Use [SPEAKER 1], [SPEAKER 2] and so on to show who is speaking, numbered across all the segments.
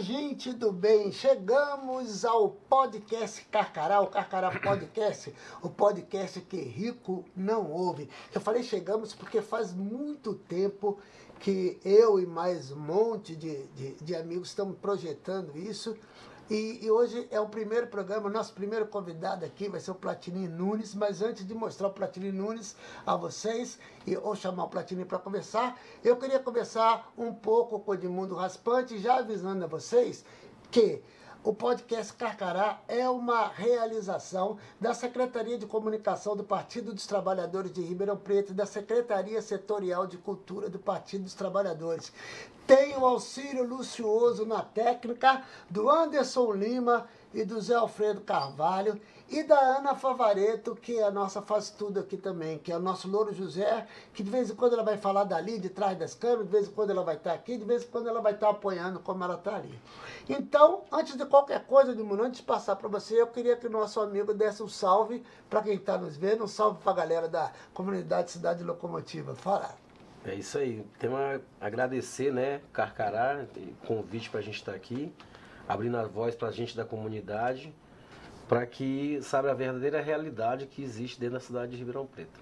[SPEAKER 1] gente do bem, chegamos ao podcast Carcará, o Carcará Podcast, o podcast que rico não ouve. Eu falei chegamos porque faz muito tempo que eu e mais um monte de, de, de amigos estamos projetando isso. E, e, hoje é o primeiro programa, nosso primeiro convidado aqui vai ser o Platini Nunes, mas antes de mostrar o Platini Nunes a vocês, e, ou chamar o Platini para conversar, eu queria conversar um pouco com o Edmundo Raspante, já avisando a vocês que o podcast Carcará é uma realização da Secretaria de Comunicação do Partido dos Trabalhadores de Ribeirão Preto e da Secretaria Setorial de Cultura do Partido dos Trabalhadores. Tem o auxílio lucioso na técnica do Anderson Lima e do Zé Alfredo Carvalho e da Ana Favareto, que é a nossa faz tudo aqui também, que é o nosso Louro José, que de vez em quando ela vai falar dali, de trás das câmeras, de vez em quando ela vai estar aqui, de vez em quando ela vai estar apoiando como ela está ali. Então, antes de qualquer coisa, de antes de passar para você, eu queria que o nosso amigo desse um salve para quem está nos vendo, um salve para a galera da comunidade Cidade Locomotiva. Fala.
[SPEAKER 2] É isso aí. Temos a agradecer, né, Carcará, convite para a gente estar tá aqui, abrindo a voz para a gente da comunidade para que saiba a verdadeira realidade que existe dentro da cidade de Ribeirão Preto.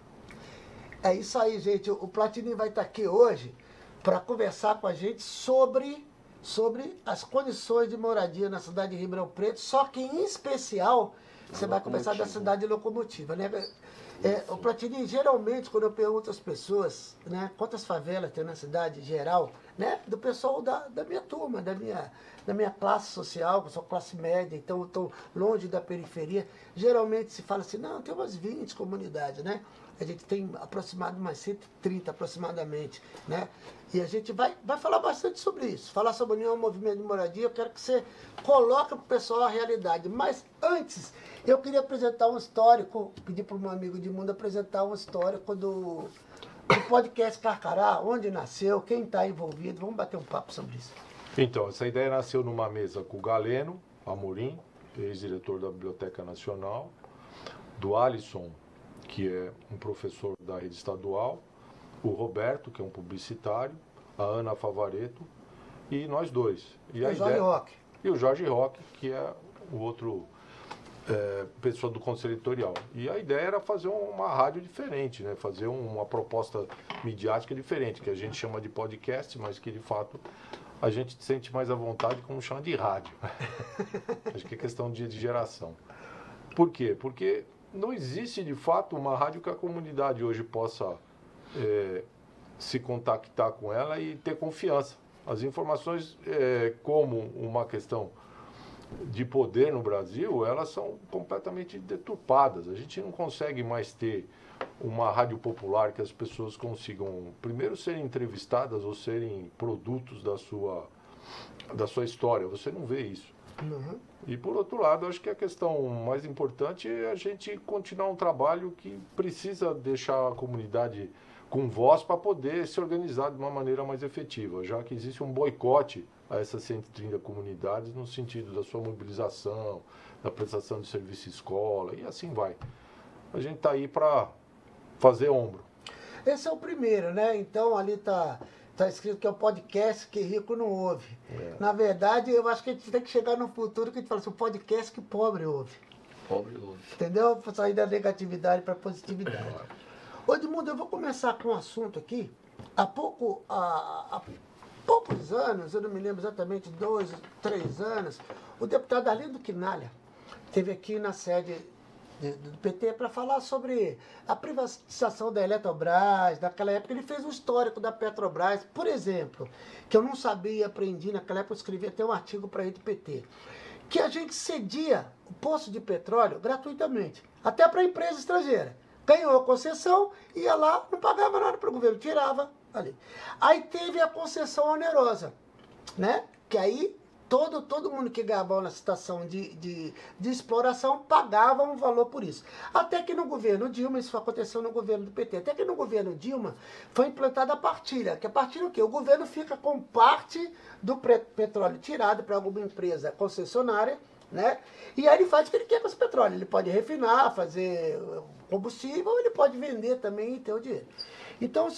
[SPEAKER 1] É isso aí, gente. O Platini vai estar aqui hoje para conversar com a gente sobre, sobre as condições de moradia na cidade de Ribeirão Preto, só que em especial você vai conversar da cidade locomotiva, né? É, o Platini, geralmente, quando eu pergunto às pessoas, né, quantas favelas tem na cidade geral, né, do pessoal da, da minha turma, da minha, da minha classe social, que eu sou classe média, então estou longe da periferia. Geralmente se fala assim, não, tem umas 20 comunidades, né? A gente tem aproximadamente umas 130 aproximadamente, né? E a gente vai, vai falar bastante sobre isso. Falar sobre União Movimento de Moradia, eu quero que você coloque para o pessoal a realidade. Mas antes, eu queria apresentar um histórico, pedir para meu amigo de mundo apresentar um histórico do, do podcast Carcará, onde nasceu, quem está envolvido. Vamos bater um papo sobre isso.
[SPEAKER 3] Então, essa ideia nasceu numa mesa com o Galeno Amorim, ex-diretor da Biblioteca Nacional, do Alisson, que é um professor da rede estadual, o Roberto, que é um publicitário, a Ana Favareto e nós dois.
[SPEAKER 1] E, e o Jorge Roque.
[SPEAKER 3] E o Jorge Roque, que é o outro é, pessoa do conselho editorial. E a ideia era fazer uma rádio diferente, né? fazer uma proposta midiática diferente, que a gente chama de podcast, mas que de fato a gente sente mais à vontade como chama de rádio. Acho que é questão de, de geração. Por quê? Porque não existe de fato uma rádio que a comunidade hoje possa é, se contactar com ela e ter confiança. As informações, é, como uma questão de poder no Brasil, elas são completamente deturpadas. A gente não consegue mais ter uma rádio popular que as pessoas consigam, primeiro, serem entrevistadas ou serem produtos da sua, da sua história. Você não vê isso. Uhum. E, por outro lado, acho que a questão mais importante é a gente continuar um trabalho que precisa deixar a comunidade com voz para poder se organizar de uma maneira mais efetiva, já que existe um boicote a essas 130 comunidades no sentido da sua mobilização, da prestação de serviço escola e assim vai. A gente está aí para fazer ombro.
[SPEAKER 1] Esse é o primeiro, né? Então ali está tá escrito que é o podcast que rico não ouve. É. Na verdade, eu acho que a gente tem que chegar no futuro que a gente fala assim, o podcast que pobre ouve.
[SPEAKER 2] Pobre ouve.
[SPEAKER 1] Entendeu? Sair da negatividade para a positividade. Ô Edmundo, eu vou começar com um assunto aqui. Há pouco, há, há poucos anos, eu não me lembro exatamente, dois, três anos, o deputado Arlindo Quinalha esteve aqui na sede do PT para falar sobre a privatização da Eletrobras, naquela época ele fez um histórico da Petrobras, por exemplo, que eu não sabia e aprendi naquela época, eu escrevi até um artigo para ele do PT, que a gente cedia o poço de petróleo gratuitamente, até para empresa estrangeira. Ganhou a concessão, ia lá, não pagava nada para o governo, tirava ali. Aí teve a concessão onerosa, né? Que aí todo, todo mundo que ganhava na situação de, de, de, exploração pagava um valor por isso. Até que no governo Dilma, isso aconteceu no governo do PT, até que no governo Dilma foi implantada a partilha. Que a partilha o quê? O governo fica com parte do petróleo tirado para alguma empresa concessionária, né? E aí ele faz o que ele quer com esse petróleo. Ele pode refinar, fazer combustível, ele pode vender também e ter o dinheiro. Então,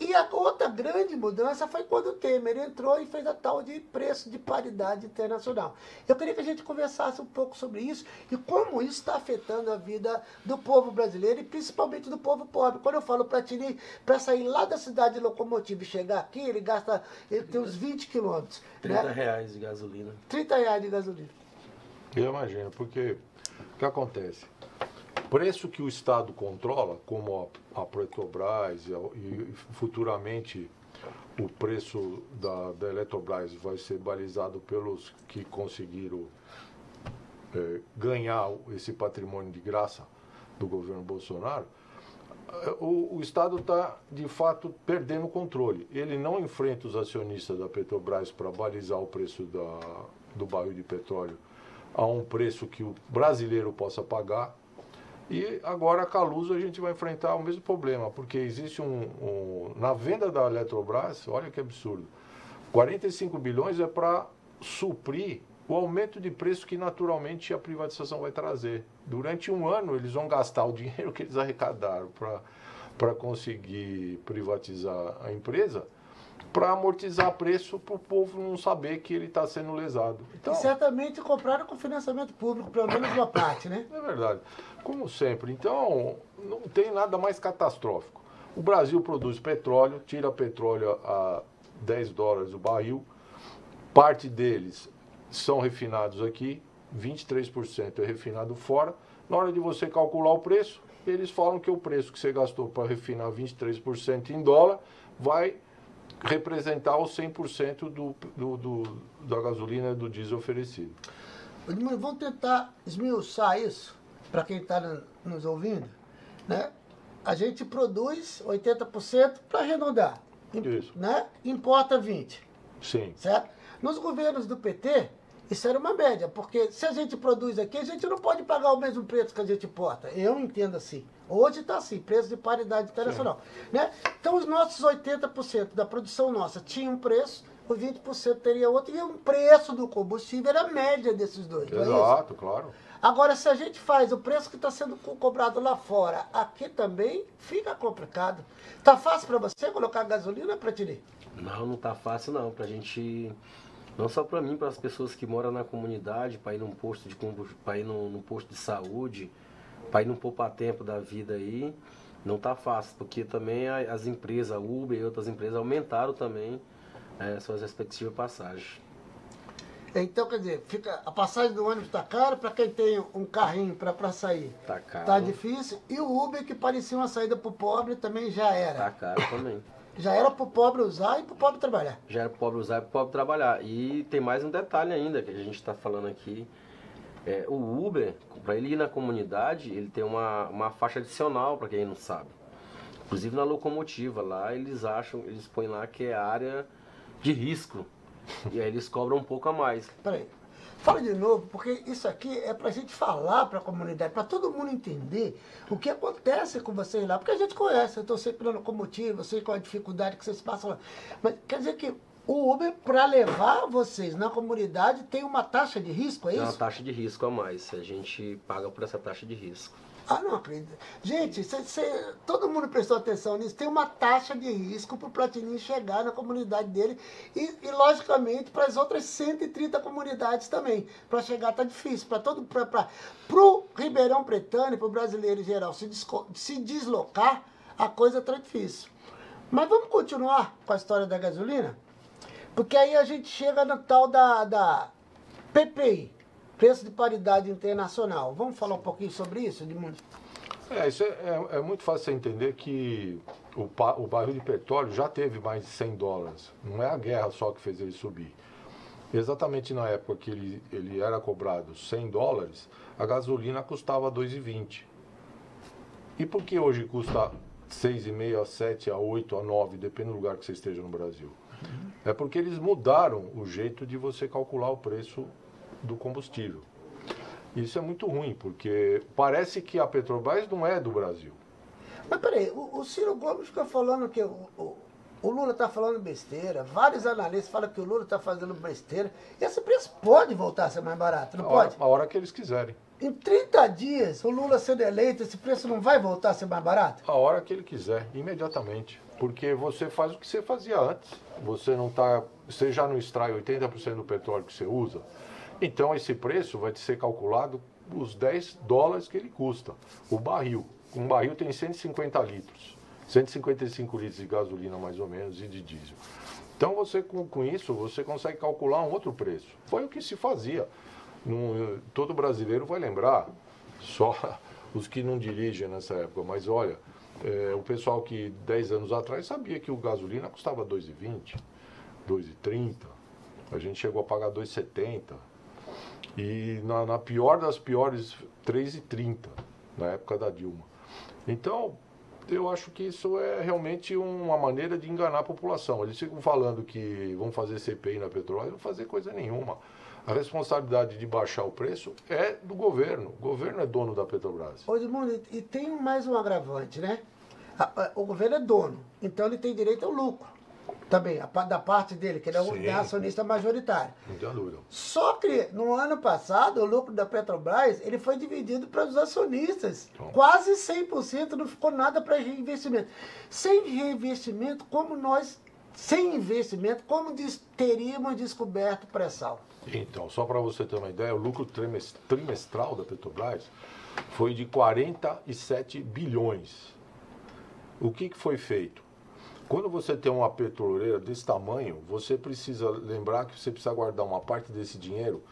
[SPEAKER 1] E a outra grande mudança foi quando o Temer entrou e fez a tal de preço de paridade internacional. Eu queria que a gente conversasse um pouco sobre isso e como isso está afetando a vida do povo brasileiro e principalmente do povo pobre. Quando eu falo para Tini, para sair lá da cidade de Locomotiva e chegar aqui, ele gasta, ele tem uns 20 quilômetros.
[SPEAKER 2] 30
[SPEAKER 1] né?
[SPEAKER 2] reais de gasolina.
[SPEAKER 1] 30 reais de gasolina.
[SPEAKER 3] Eu imagino, porque o que acontece? Preço que o Estado controla, como a, a Petrobras e, a- e futuramente o preço da, da Eletrobras vai ser balizado pelos que conseguiram eh, ganhar esse patrimônio de graça do governo Bolsonaro, eh, o, o Estado está, de fato, perdendo o controle. Ele não enfrenta os acionistas da Petrobras para balizar o preço da, do barril de petróleo a um preço que o brasileiro possa pagar. E agora a Caluso a gente vai enfrentar o mesmo problema, porque existe um, um- Na venda da Eletrobras, olha que absurdo, 45 bilhões é para suprir o aumento de preço que naturalmente a privatização vai trazer. Durante um ano eles vão gastar o dinheiro que eles arrecadaram para conseguir privatizar a empresa, para amortizar preço para o povo não saber que ele está sendo lesado. Então,
[SPEAKER 1] E certamente compraram com financiamento público, pelo menos uma parte, né?
[SPEAKER 3] é verdade. Como sempre. Então, não tem nada mais catastrófico. O Brasil produz petróleo, tira petróleo a 10 dólares o barril. Parte deles são refinados aqui, 23% é refinado fora. Na hora de você calcular o preço, eles falam que o preço que você gastou para refinar 23% em dólar vai representar os 100% do, do, do, da gasolina e do diesel oferecido.
[SPEAKER 1] Vamos tentar esmiuçar isso para quem está nos ouvindo. Né? A gente produz 80% para arredondar.
[SPEAKER 3] Isso.
[SPEAKER 1] Né? Importa 20%.
[SPEAKER 3] Sim.
[SPEAKER 1] Certo? Nos governos do PT, isso era uma média, porque se a gente produz aqui, a gente não pode pagar o mesmo preço que a gente importa. Eu entendo assim. Hoje está assim, preço de paridade internacional. Né? Então, os nossos 80% da produção nossa tinha um preço, os 20% teria outro, e o preço do combustível era a média desses dois. é isso?
[SPEAKER 3] Exato, claro.
[SPEAKER 1] Agora, se a gente faz o preço que está sendo co- cobrado lá fora, aqui também, fica complicado. Tá fácil para você colocar gasolina, Pratini?
[SPEAKER 2] Não, não tá fácil não. Pra gente. Não só pra mim, para as pessoas que moram na comunidade, para ir num posto de para ir num, num posto de saúde, para ir num poupa-tempo da vida aí, não tá fácil, porque também as empresas, a Uber e outras empresas aumentaram também eh, suas respectivas passagens.
[SPEAKER 1] Então, quer dizer, fica, a passagem do ônibus está cara, para quem tem um carrinho para sair,
[SPEAKER 2] Tá caro.
[SPEAKER 1] tá difícil. E o Uber, que parecia uma saída para o pobre, também já
[SPEAKER 2] Tá
[SPEAKER 1] era.
[SPEAKER 2] caro também.
[SPEAKER 1] Já era para o pobre usar e para o pobre trabalhar.
[SPEAKER 2] Já era pro pobre usar e pro pobre trabalhar. E tem mais um detalhe ainda que a gente está falando aqui. É, o Uber, para ele ir na comunidade, ele tem uma, uma faixa adicional, para quem não sabe. Inclusive na locomotiva, lá eles acham, eles põem lá que é área de risco. E aí eles cobram um pouco a mais.
[SPEAKER 1] Peraí. Fala de novo, porque isso aqui é para a gente falar para a comunidade, para todo mundo entender o que acontece com vocês lá. Porque a gente conhece, eu estou sempre na locomotiva, eu sei qual a dificuldade que vocês passam lá. Mas quer dizer que o Uber, para levar vocês na comunidade, tem uma taxa de risco, é
[SPEAKER 2] Tem uma
[SPEAKER 1] isso?
[SPEAKER 2] taxa de risco a mais. A gente paga por essa taxa de risco.
[SPEAKER 1] Ah, não acredito. Gente, cê- cê- todo mundo prestou atenção nisso. Tem uma taxa de risco para o Platini chegar na comunidade dele e, e, logicamente, para as outras 130 comunidades também. Para chegar tá difícil. Para todo, para o Ribeirão Pretano e para o brasileiro em geral se, se deslocar, a coisa tá difícil. Mas vamos continuar com a história da gasolina? Porque aí a gente chega no tal da, da PPI, Preço de Paridade Internacional. Vamos falar um pouquinho sobre isso, Edmundo?
[SPEAKER 3] É, isso é, é- é muito fácil você entender que o, o barril de petróleo já teve mais de 100 dólares. Não é a guerra só que fez ele subir. Exatamente na época que ele, ele era cobrado 100 dólares, a gasolina custava 2,20. E por que hoje custa 6,5 a 7, a 8, a 9, depende do lugar que você esteja no Brasil? É porque eles mudaram o jeito de você calcular o preço do combustível. Isso é muito ruim, porque parece que a Petrobras não é do Brasil.
[SPEAKER 1] Mas peraí, o, o Ciro Gomes fica falando que o, o, o Lula está falando besteira, vários analistas falam que o Lula está fazendo besteira. Esse preço pode voltar a ser mais barato, não
[SPEAKER 3] A hora,
[SPEAKER 1] pode?
[SPEAKER 3] a hora que eles quiserem.
[SPEAKER 1] em 30 dias, o Lula sendo eleito, esse preço não vai voltar a ser mais barato?
[SPEAKER 3] A hora que ele quiser, imediatamente. Porque você faz o que você fazia antes. Você não tá. Você já não extrai 80% do petróleo que você usa. Então esse preço vai ser calculado os 10 dólares que ele custa. O barril. Um barril tem 150 litros. 155 litros de gasolina mais ou menos e de diesel. Então você com, com isso você consegue calcular um outro preço. Foi o que se fazia. Num, todo brasileiro vai lembrar, só os que não dirigem nessa época, mas olha, é, o pessoal que 10 anos atrás sabia que o gasolina custava 2,20, 2,30. A gente chegou a pagar 2,70. E na, na pior das piores, 3,30, na época da Dilma. Então, eu acho que isso é realmente uma maneira de enganar a população. Eles ficam falando que vão fazer CPI na petróleo, não fazer coisa nenhuma. A responsabilidade de baixar o preço é do governo. O governo é dono da Petrobras.
[SPEAKER 1] Ô, Edmundo, e tem mais um agravante, né? O governo é dono, então ele tem direito ao lucro também, da parte dele, que ele é Sim. acionista majoritário.
[SPEAKER 3] Não tem dúvida.
[SPEAKER 1] Só que no ano passado, o lucro da Petrobras ele foi dividido para os acionistas. Bom. Quase 100%, não ficou nada para reinvestimento. Sem reinvestimento, como nós, sem investimento, como teríamos descoberto pré-sal?
[SPEAKER 3] Então, só para você ter uma ideia, o lucro trimestral da Petrobras foi de 47 bilhões. O que, que foi feito? Quando você tem uma petroleira desse tamanho, você precisa lembrar que você precisa guardar uma parte desse dinheiro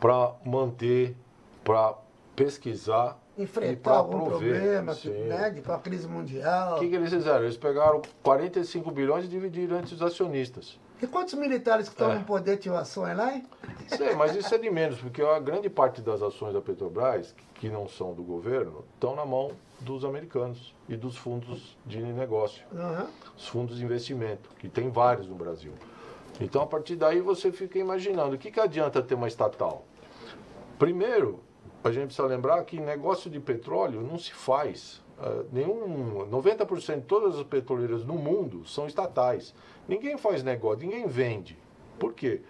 [SPEAKER 3] para manter, para pesquisar
[SPEAKER 1] enfrentar algum prover. problema, né, de, com a crise mundial.
[SPEAKER 3] O que, que, eles fizeram? Eles pegaram 45 bilhões e dividiram entre os acionistas.
[SPEAKER 1] E quantos militares que estão é. no poder tinham ações lá, hein?
[SPEAKER 3] Sei, mas isso é de menos, porque a grande parte das ações da Petrobras, que não são do governo, estão na mão dos americanos e dos fundos de negócio, uhum. os fundos de investimento, que tem vários no Brasil. Então, a partir daí, você fica imaginando, o que, que adianta ter uma estatal? Primeiro, a gente precisa lembrar que negócio de petróleo não se faz. Uh, nenhum 90% de todas as petroleiras no mundo são estatais. Ninguém faz negócio, ninguém vende. Por quê?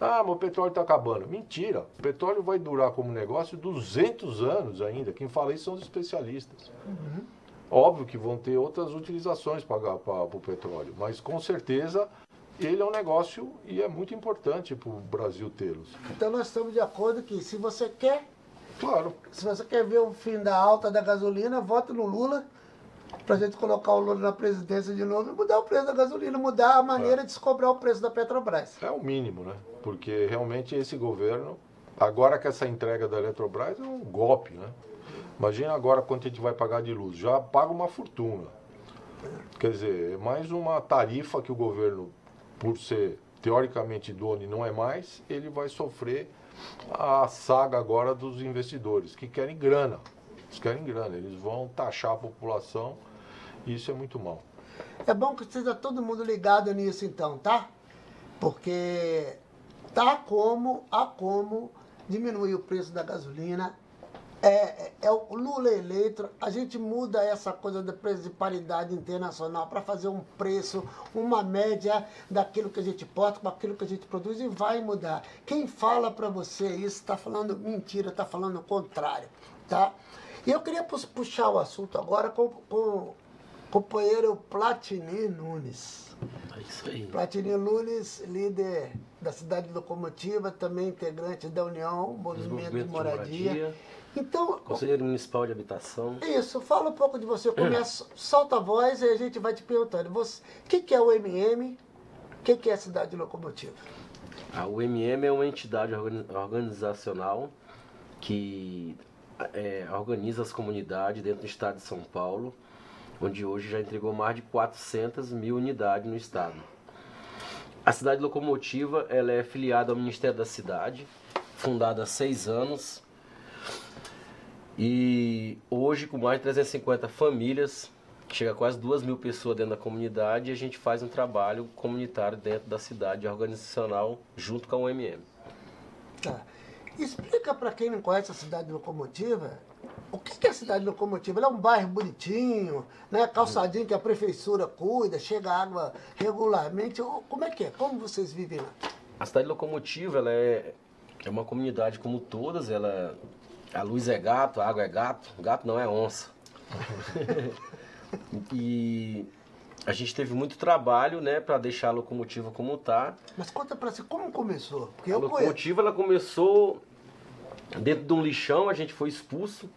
[SPEAKER 3] Ah, mas o petróleo está acabando. Mentira. O petróleo vai durar como negócio 200 anos ainda. Quem fala isso são os especialistas. Uhum. Óbvio que vão ter outras utilizações para o petróleo, mas com certeza ele é um negócio e é muito importante para o Brasil tê-los.
[SPEAKER 1] Então nós estamos de acordo que se você quer.
[SPEAKER 3] Claro.
[SPEAKER 1] Se você quer ver o fim da alta da gasolina, vote no Lula para a gente colocar o Lula na presidência de novo e mudar o preço da gasolina, mudar a maneira é. de se cobrar o preço da Petrobras.
[SPEAKER 3] É o mínimo, né? Porque realmente esse governo, agora que essa entrega da Eletrobras é um golpe, né? Imagina agora quanto a gente vai pagar de luz. Já paga uma fortuna. Quer dizer, é mais uma tarifa que o governo, por ser teoricamente dono e não é mais, ele vai sofrer a saga agora dos investidores, que querem grana. Eles querem grana, eles vão taxar a população e isso é muito mal.
[SPEAKER 1] É bom que esteja todo mundo ligado nisso então, tá? Porque tá como, há como diminuir o preço da gasolina. É, é, é o Lula eleito, a gente muda essa coisa do preço de paridade internacional para fazer um preço, uma média daquilo que a gente porta com aquilo que a gente produz e vai mudar. Quem fala para você isso está falando mentira, está falando o contrário, tá? E eu queria puxar o assunto agora com, com o companheiro Platini Nunes.
[SPEAKER 2] É isso aí.
[SPEAKER 1] Platini Nunes, líder da cidade locomotiva, também integrante da União, Movimento de Moradia. de Moradia. Então,
[SPEAKER 2] Conselheiro Municipal de Habitação.
[SPEAKER 1] Isso, fala um pouco de você. Começa, solta a voz e a gente vai te perguntando. O que, que é o MM? O que, que é a cidade locomotiva?
[SPEAKER 2] A UMM é uma entidade organizacional que é, organiza as comunidades dentro do estado de São Paulo, onde hoje já entregou mais de 400 mil unidades no estado. A cidade locomotiva ela é filiada ao Ministério da Cidade, fundada há seis anos, e hoje com mais de 350 famílias, chega a quase duas mil pessoas dentro da comunidade, e a gente faz um trabalho comunitário dentro da cidade organizacional junto com a UMM.
[SPEAKER 1] Tá. Explica para quem não conhece a cidade locomotiva, o que é a cidade locomotiva? Ela é um bairro bonitinho, né? calçadinho que a prefeitura cuida, chega água regularmente. Como é que é? Como vocês vivem lá?
[SPEAKER 2] A cidade locomotiva ela é, é uma comunidade como todas, ela A luz é gato, a água é gato, gato não é onça. e a gente teve muito trabalho, né, para deixar a locomotiva como tá.
[SPEAKER 1] Mas conta pra você, como começou? Porque
[SPEAKER 2] A
[SPEAKER 1] eu conheço.
[SPEAKER 2] locomotiva ela começou dentro de um lixão, a gente foi expulso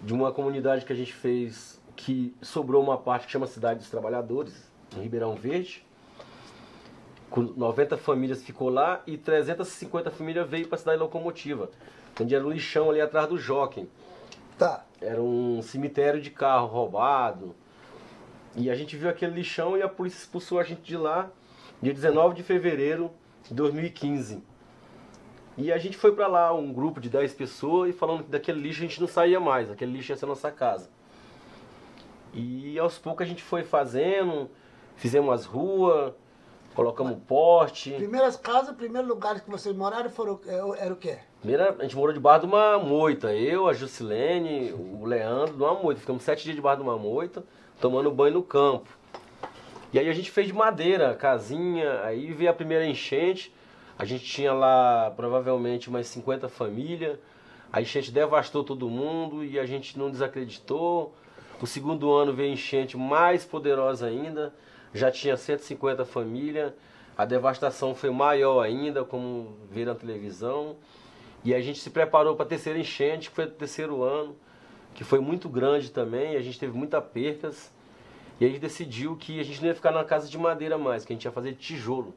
[SPEAKER 2] de uma comunidade que a gente fez que sobrou uma parte que chama Cidade dos Trabalhadores, em Ribeirão Verde. Com 90 famílias ficou lá e 350 famílias veio para a cidade locomotiva. Onde era um lixão ali atrás do Jockey.
[SPEAKER 1] Tá.
[SPEAKER 2] Era um cemitério de carro roubado. E a gente viu aquele lixão e a polícia expulsou a gente de lá dia 19 de fevereiro de 2015. E a gente foi pra lá, um grupo de 10 pessoas, e falando que daquele lixo a gente não saía mais, aquele lixo ia ser nossa casa. E aos poucos a gente foi fazendo, fizemos as ruas, colocamos um poste.
[SPEAKER 1] Primeiras casas, primeiros lugares que vocês moraram foram, é, era o quê?
[SPEAKER 2] Primeiro, a gente morou debaixo de uma moita. Eu, a Jusilene, o Leandro, numa moita. Ficamos sete dias debaixo de uma moita, tomando banho no campo. E aí a gente fez de madeira, casinha. Aí veio a primeira enchente. A gente tinha lá provavelmente umas 50 famílias. A enchente devastou todo mundo e a gente não desacreditou. O segundo ano veio enchente mais poderosa ainda. Já tinha 150 famílias. A devastação foi maior ainda, como viram na televisão. E a gente se preparou para a terceira enchente, que foi o terceiro ano, que foi muito grande também. A gente teve muitas percas. E a gente decidiu que a gente não ia ficar na casa de madeira mais, que a gente ia fazer tijolo.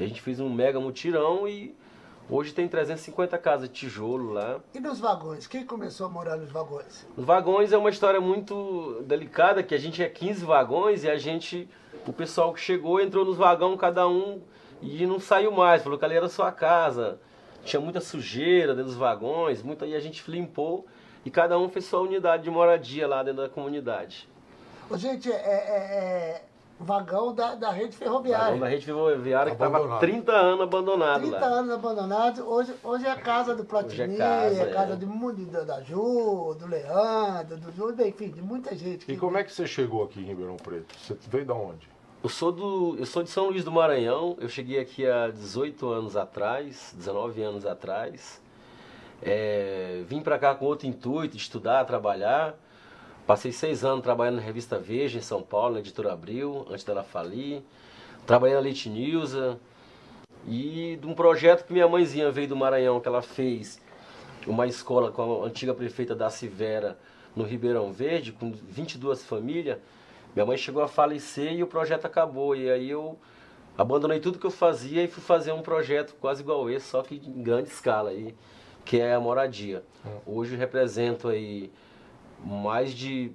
[SPEAKER 2] E a gente fez um mega mutirão e hoje tem 350 casas de tijolo lá.
[SPEAKER 1] E nos vagões? Quem começou a morar nos vagões?
[SPEAKER 2] Os vagões é uma história muito delicada, que a gente é 15 vagões e a gente, o pessoal que chegou entrou nos vagões cada um e não saiu mais, falou que ali era sua casa. Tinha muita sujeira dentro dos vagões, muita, e a gente limpou e cada um fez sua unidade de moradia lá dentro da comunidade.
[SPEAKER 1] Ô, gente, é, é- é vagão da, da rede ferroviária.
[SPEAKER 2] Vagão da rede ferroviária que estava
[SPEAKER 3] Abandonado.
[SPEAKER 2] 30 anos abandonado
[SPEAKER 1] 30
[SPEAKER 2] lá.
[SPEAKER 1] anos abandonados, hoje, hoje é a casa do Platini,
[SPEAKER 2] é casa,
[SPEAKER 1] é casa
[SPEAKER 2] é.
[SPEAKER 1] de mundo da, da Ju, do Leandro, do Ju, enfim, de muita gente.
[SPEAKER 3] E como é que você chegou aqui em Ribeirão Preto? Você veio da onde?
[SPEAKER 2] Eu sou, do, eu sou de São Luís do Maranhão, eu cheguei aqui há 18 anos atrás, 19 anos atrás. É, vim para cá com outro intuito, de estudar, trabalhar. Passei seis anos trabalhando na revista Veja, em São Paulo, na editora Abril, antes dela falir. Trabalhei na Leite News. E de um projeto que minha mãezinha veio do Maranhão, que ela fez uma escola com a antiga prefeita da Silveira, no Ribeirão Verde, com 22 famílias. Minha mãe chegou a falecer e o projeto acabou. E aí eu abandonei tudo que eu fazia e fui fazer um projeto quase igual esse, só que em grande escala, aí, que é a moradia. Hoje eu represento aí mais de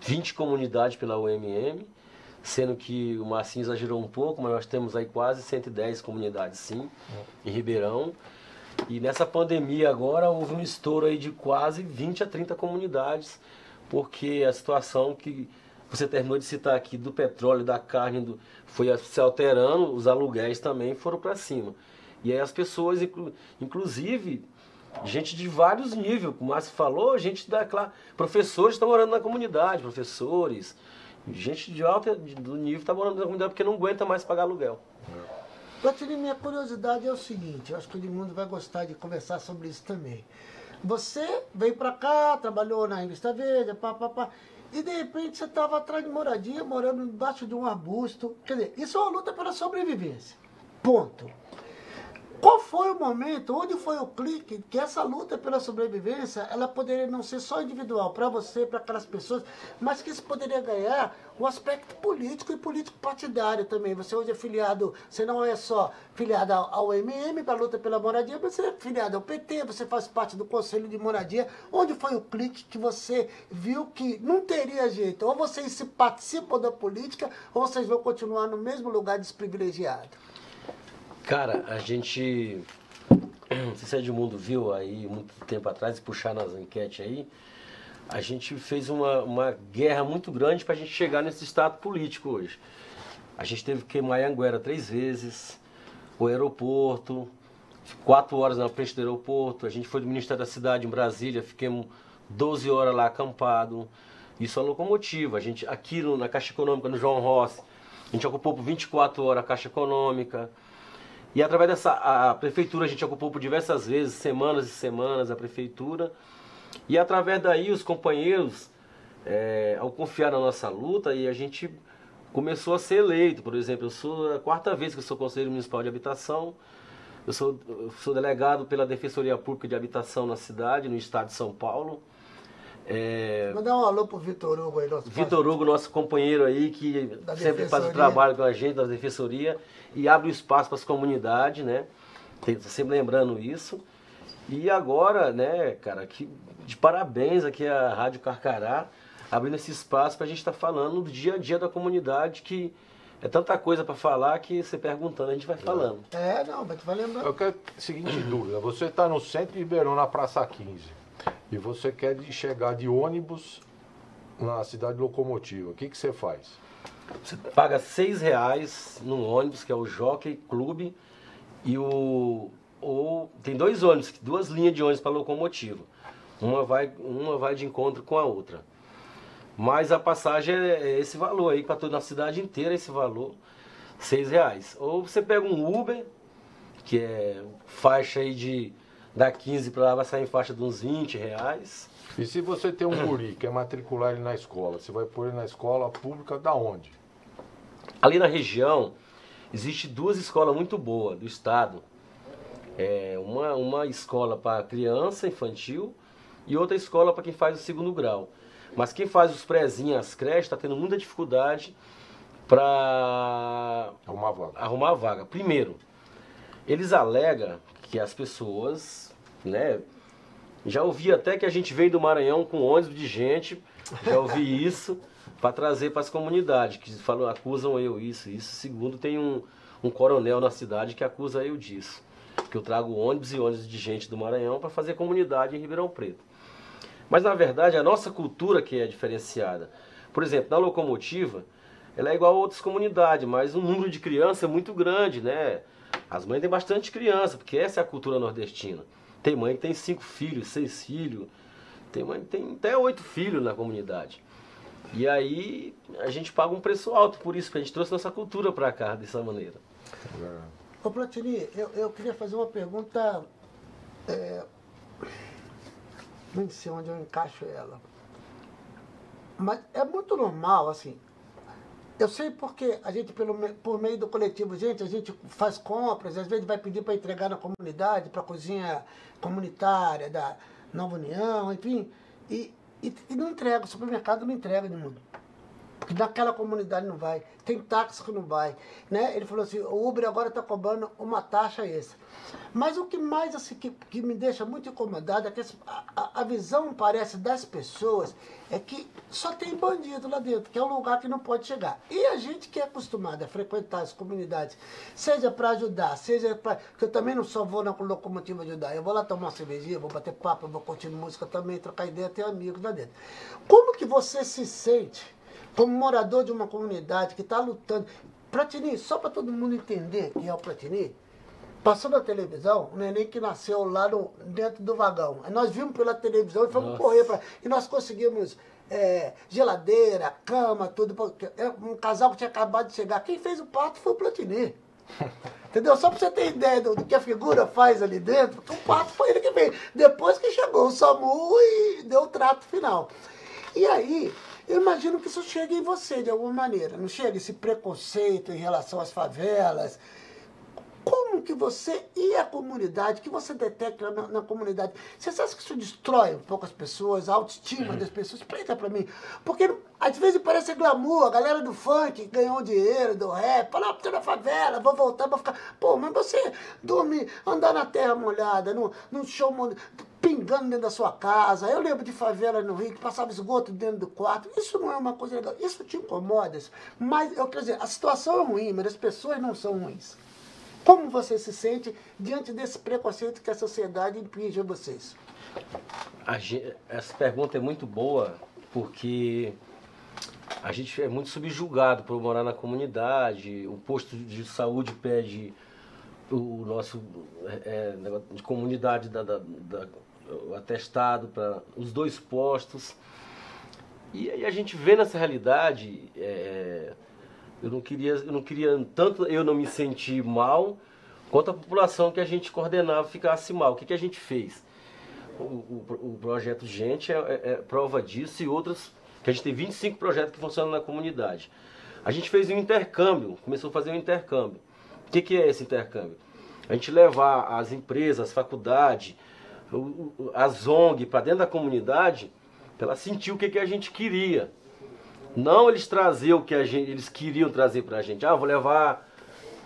[SPEAKER 2] 20 comunidades pela UMM, sendo que o Marcinho exagerou um pouco, mas nós temos aí quase 110 comunidades sim, em Ribeirão. E nessa pandemia agora houve um estouro aí de quase 20 a 30 comunidades, porque a situação que você terminou de citar aqui do petróleo, da carne, do, foi se alterando, os aluguéis também foram para cima. E aí as pessoas, inclu- inclusive, gente de vários níveis, como o Márcio falou, gente da classe, professores estão morando na comunidade, professores, gente de alta de- do nível está morando na comunidade porque não aguenta mais pagar aluguel.
[SPEAKER 1] Platini, minha curiosidade é o seguinte, eu acho que todo mundo vai gostar de conversar sobre isso também. Você veio pra cá, trabalhou na revista Veja, pá, pá, pá, e de repente você estava atrás de moradia, morando embaixo de um arbusto. Quer dizer, isso é uma luta pela sobrevivência. Ponto. Qual foi o momento, onde foi o clique que essa luta pela sobrevivência, ela poderia não ser só individual para você, para aquelas pessoas, mas que isso poderia ganhar o aspecto político e político partidário também. Você hoje é filiado, você não é só filiado ao MM para a luta pela moradia, mas você é filiado ao PT, você faz parte do Conselho de Moradia. Onde foi o clique que você viu que não teria jeito? Ou vocês se participam da política, ou vocês vão continuar no mesmo lugar desprivilegiado?
[SPEAKER 2] Cara, a gente. Não sei se Edmundo viu aí muito tempo atrás, puxar nas enquetes aí. A gente fez uma, uma guerra muito grande para a gente chegar nesse estado político hoje. A gente teve que queimar Anguera três vezes, o aeroporto, quatro horas na frente do aeroporto. A gente foi do Ministério da Cidade em Brasília, fiquemos 12 horas lá acampado. Isso é locomotiva. A gente, aqui no- na Caixa Econômica, no João Rossi, a gente ocupou por 24 horas a Caixa Econômica. E através dessa a prefeitura a gente ocupou por diversas vezes, semanas e semanas a prefeitura. E através daí os companheiros, é, ao confiar na nossa luta, e a gente começou a ser eleito. Por exemplo, eu sou a quarta vez que sou conselheiro municipal de habitação. Eu sou, eu sou delegado pela Defensoria Pública de Habitação na cidade, no estado de São Paulo.
[SPEAKER 1] É... Mandar um alô pro Vitor Hugo aí,
[SPEAKER 2] nosso Vitor Hugo, nosso companheiro aí, que da sempre faz o trabalho com a gente da Defensoria e abre o espaço para as comunidades, né? Tem, sempre lembrando isso. E agora, né, cara, que, de parabéns aqui a Rádio Carcará, abrindo esse espaço para a gente estar tá falando do dia a dia da comunidade, que é tanta coisa para falar que você perguntando, a gente vai falando.
[SPEAKER 1] É, não, mas tu vai lembrar.
[SPEAKER 3] Eu quero seguinte dúvida, você está no centro de Ribeirão, na Praça 15 e você quer chegar de ônibus na cidade locomotiva, o que, que você faz?
[SPEAKER 2] Você paga seis reais no ônibus, que é o Jockey Clube, e o. Ou, tem dois ônibus, duas linhas de ônibus para locomotiva. Uma vai, uma vai de encontro com a outra. Mas a passagem é, é esse valor aí, para toda a cidade inteira, esse valor, seis reais. Ou você pega um Uber, que é faixa aí de da 15 para lá vai sair em faixa de uns 20 reais.
[SPEAKER 3] E se você tem um guri, quer matricular ele na escola, você vai pôr ele na escola pública da onde?
[SPEAKER 2] Ali na região, existe duas escolas muito boas do estado. É uma, uma escola para criança infantil e outra escola para quem faz o segundo grau. Mas quem faz os prézinhos, as creches, está tendo muita dificuldade para
[SPEAKER 3] arrumar vaga.
[SPEAKER 2] arrumar vaga. Primeiro, eles alegam que as pessoas, né? Já ouvi até que a gente veio do Maranhão com ônibus de gente, já ouvi isso, para trazer para as comunidades, que falam, acusam eu isso, isso. Segundo, tem um, um coronel na cidade que acusa eu disso. Que eu trago ônibus e ônibus de gente do Maranhão para fazer comunidade em Ribeirão Preto. Mas na verdade a nossa cultura que é diferenciada. Por exemplo, na locomotiva, ela é igual a outras comunidades, mas o número de crianças é muito grande, né? As mães têm bastante criança, porque essa é a cultura nordestina. Tem mãe que tem cinco filhos, seis filhos, tem mãe que tem até oito filhos na comunidade. E aí a gente paga um preço alto por isso, porque a gente trouxe nossa cultura para cá dessa maneira.
[SPEAKER 1] Ô Platini, eu, eu queria fazer uma pergunta. É, nem sei onde eu encaixo ela. Mas é muito normal, assim, eu sei porque a gente, pelo, por meio do coletivo, gente, a gente faz compras, às vezes vai pedir para entregar na comunidade, para a cozinha comunitária da Nova União, enfim, e, e, e não entrega, o supermercado não entrega mundo. Porque naquela comunidade não vai. Tem táxi que não vai. Né? Ele falou assim, o Uber agora está cobrando uma taxa essa. Mas o que mais assim, que, que me deixa muito incomodado é que a, a visão, parece, das pessoas é que só tem bandido lá dentro, que é um lugar que não pode chegar. E a gente que é acostumado a frequentar as comunidades, seja para ajudar, seja para. que eu também não só vou na locomotiva ajudar, eu vou lá tomar uma cervejinha, vou bater papo, vou curtir música também, trocar ideia, ter amigos lá dentro. Como que você se sente? Como morador de uma comunidade que está lutando. Platini, só para todo mundo entender quem é o Platini, passou na televisão o neném que nasceu lá no, dentro do vagão. Aí nós vimos pela televisão e fomos Nossa. correr para. E nós conseguimos é, geladeira, cama, tudo. É, um casal que tinha acabado de chegar. Quem fez o parto foi o Platini. Entendeu? Só para você ter ideia do, do, que a figura faz ali dentro, o parto foi ele que fez. Depois que chegou o SAMU e deu o trato final. E aí, eu imagino que isso chegue em você de alguma maneira, não chega esse preconceito em relação às favelas. Como que você e a comunidade, que você detecta na, na comunidade, você acha que isso destrói um pouco as pessoas, a autoestima uhum. das pessoas? Explica pra mim. Porque às vezes parece glamour, a galera do funk ganhou dinheiro, do rap, fala, ah, tô na favela, vou voltar, vou ficar. Pô, mas você dormir, andar na terra molhada, num, num show pingando dentro da sua casa. Eu lembro de favela no Rio que passava esgoto dentro do quarto. Isso não é uma coisa legal. Isso te incomoda. Mas, eu quero dizer, a situação é ruim, mas as pessoas não são ruins. Como você se sente diante desse preconceito que a sociedade impinge a vocês?
[SPEAKER 2] Essa pergunta é muito boa, porque a gente é muito subjugado por morar na comunidade. O posto de saúde pede o nosso é, é de comunidade da, da, da atestado para os dois postos. E aí a gente vê nessa realidade, é, eu não queria, eu não queria tanto eu não me sentir mal, quanto a população que a gente coordenava ficasse mal. O que, que a gente fez? O, o, o projeto Gente é, é, é, prova disso e outros, que a gente tem 25 projetos que funcionam na comunidade. A gente fez um intercâmbio, começou a fazer um intercâmbio. O que, que é esse intercâmbio? A gente levar as empresas, as faculdades, as ONG para dentro da comunidade, para ela sentir o que, que a gente queria. Não eles trazer o que a gente, eles queriam trazer para a gente. Ah, vou levar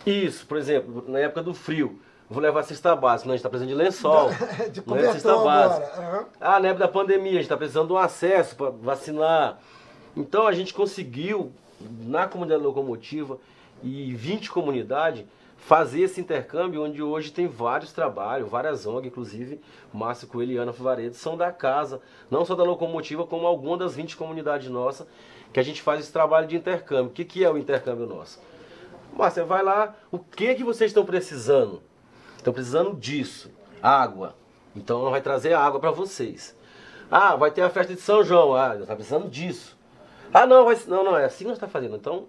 [SPEAKER 2] isso, por exemplo, na época do frio. Vou levar cesta básica. Não, a gente está precisando de lençol.
[SPEAKER 1] de
[SPEAKER 2] não é cesta básica.
[SPEAKER 1] Uhum.
[SPEAKER 2] Ah, na época da pandemia, a gente está precisando de um acesso para vacinar. Então a gente conseguiu, na comunidade locomotiva e 20 comunidades, fazer esse intercâmbio, onde hoje tem vários trabalhos, várias ONG, inclusive Márcio Coelho e Ana Fivaredo, são da casa, não só da locomotiva, como algumas das 20 comunidades nossas, que a gente faz esse trabalho de intercâmbio. O que, que é o intercâmbio nosso? Márcia, vai lá, o que que vocês estão precisando? Estão precisando disso, água. Então ela vai trazer água para vocês. Ah, vai ter a festa de São João. Ah, está precisando disso. Ah, não, vai, não, não, é assim que nós está fazendo. Então,